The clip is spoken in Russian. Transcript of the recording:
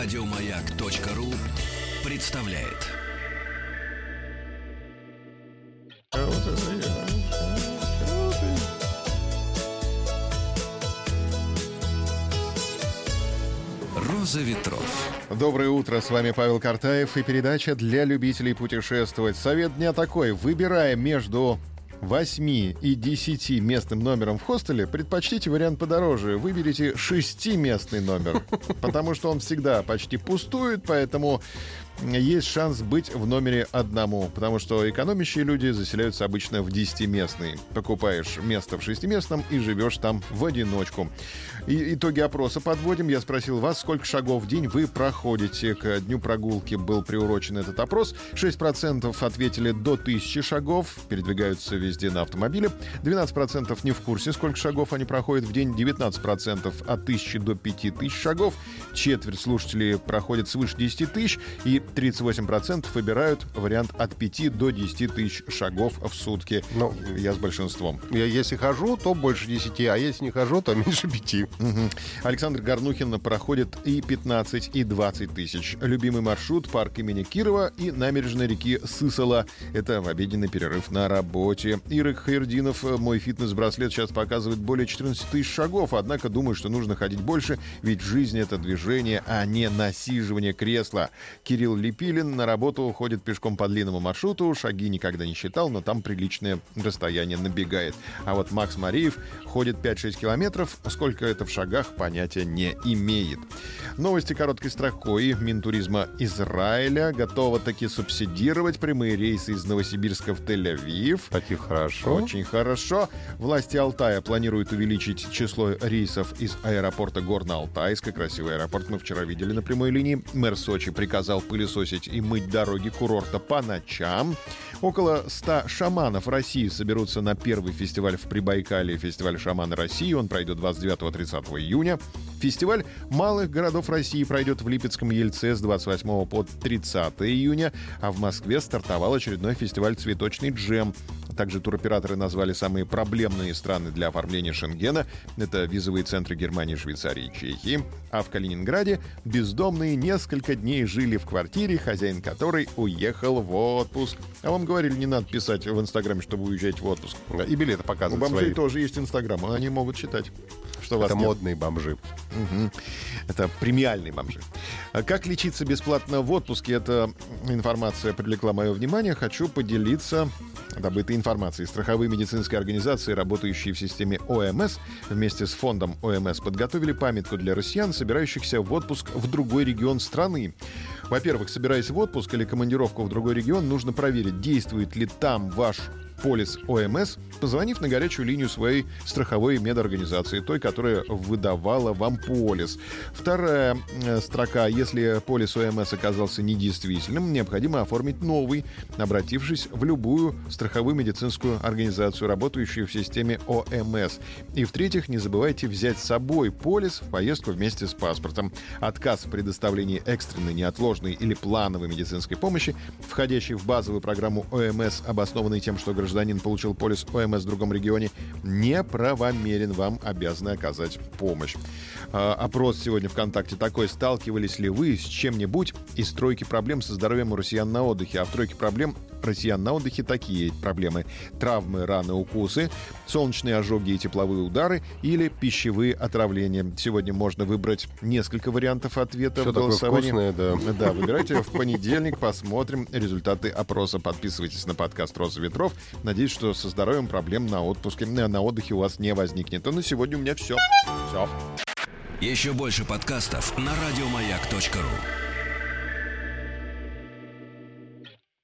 Радиомаяк.ру представляет. Роза ветров. Доброе утро, с вами Павел Картаев и передача для любителей путешествовать. Совет дня такой, выбирая между 8 и 10 местным номером в хостеле, предпочтите вариант подороже. Выберите 6-местный номер, потому что он всегда почти пустует, поэтому есть шанс быть в номере одному, потому что экономящие люди заселяются обычно в 10-местный. Покупаешь место в шестиместном и живешь там в одиночку. И итоги опроса подводим. Я спросил вас, сколько шагов в день вы проходите. К дню прогулки был приурочен этот опрос. 6% ответили до 1000 шагов, передвигаются везде на автомобиле. 12% не в курсе, сколько шагов они проходят в день. 19% от 1000 до 5000 шагов. Четверть слушателей проходит свыше 10 тысяч. И 38% выбирают вариант от 5 до 10 тысяч шагов в сутки. Ну, я с большинством. Я, если хожу, то больше 10, а если не хожу, то меньше 5. Угу. Александр Горнухин проходит и 15, и 20 тысяч. Любимый маршрут — парк имени Кирова и набережная реки Сысола. Это в обеденный перерыв на работе. Ирок Хайрдинов, мой фитнес-браслет сейчас показывает более 14 тысяч шагов, однако думаю, что нужно ходить больше, ведь жизнь — это движение, а не насиживание кресла. Кирилл Лепилин на работу уходит пешком по длинному маршруту, шаги никогда не считал, но там приличное расстояние набегает. А вот Макс Мариев ходит 5-6 километров, сколько это в шагах, понятия не имеет. Новости короткой строкой. Минтуризма Израиля готова таки субсидировать прямые рейсы из Новосибирска в Тель-Авив. Таки хорошо. Очень хорошо. Власти Алтая планируют увеличить число рейсов из аэропорта Горно-Алтайска. Красивый аэропорт мы вчера видели на прямой линии. Мэр Сочи приказал пылесосить и мыть дороги курорта по ночам. Около 100 шаманов России соберутся на первый фестиваль в Прибайкале, фестиваль шамана России. Он пройдет 29-30 июня. Фестиваль малых городов России пройдет в Липецком Ельце с 28 по 30 июня, а в Москве стартовал очередной фестиваль «Цветочный джем». Также туроператоры назвали самые проблемные страны для оформления Шенгена. Это визовые центры Германии, Швейцарии и Чехии. А в Калининграде бездомные несколько дней жили в квартире, хозяин которой уехал в отпуск. А вам говорили, не надо писать в Инстаграме, чтобы уезжать в отпуск. И билеты показывать У бомжей свои. тоже есть Инстаграм, они могут читать. Что Это нет. модные бомжи. Мгм. Это премиальные бомжи. А Как лечиться бесплатно в отпуске? Эта информация привлекла мое внимание. Хочу поделиться добытой информацией. Страховые медицинские организации, работающие в системе ОМС, вместе с фондом ОМС подготовили памятку для россиян, собирающихся в отпуск в другой регион страны. Во-первых, собираясь в отпуск или командировку в другой регион, нужно проверить, действует ли там ваш полис ОМС, позвонив на горячую линию своей страховой медорганизации, той, которая выдавала вам полис. Вторая э, строка. Если полис ОМС оказался недействительным, необходимо оформить новый, обратившись в любую страховую медицинскую организацию, работающую в системе ОМС. И в-третьих, не забывайте взять с собой полис в поездку вместе с паспортом. Отказ в предоставлении экстренной, неотложной или плановой медицинской помощи, входящей в базовую программу ОМС, обоснованной тем, что гражданин получил полис ОМС в другом регионе, неправомерен, вам обязаны оказать помощь. А, опрос сегодня ВКонтакте такой. Сталкивались ли вы с чем-нибудь из тройки проблем со здоровьем у россиян на отдыхе? А в тройке проблем россиян на отдыхе такие проблемы. Травмы, раны, укусы, солнечные ожоги и тепловые удары или пищевые отравления. Сегодня можно выбрать несколько вариантов ответа Всё в такое голосовании. вкусное, да. Да, выбирайте в понедельник, посмотрим результаты опроса. Подписывайтесь на подкаст «Роза ветров». Надеюсь, что со здоровьем проблем на отпуске, э, на отдыхе у вас не возникнет. А на сегодня у меня все. Все. Еще больше подкастов на радиомаяк.ру.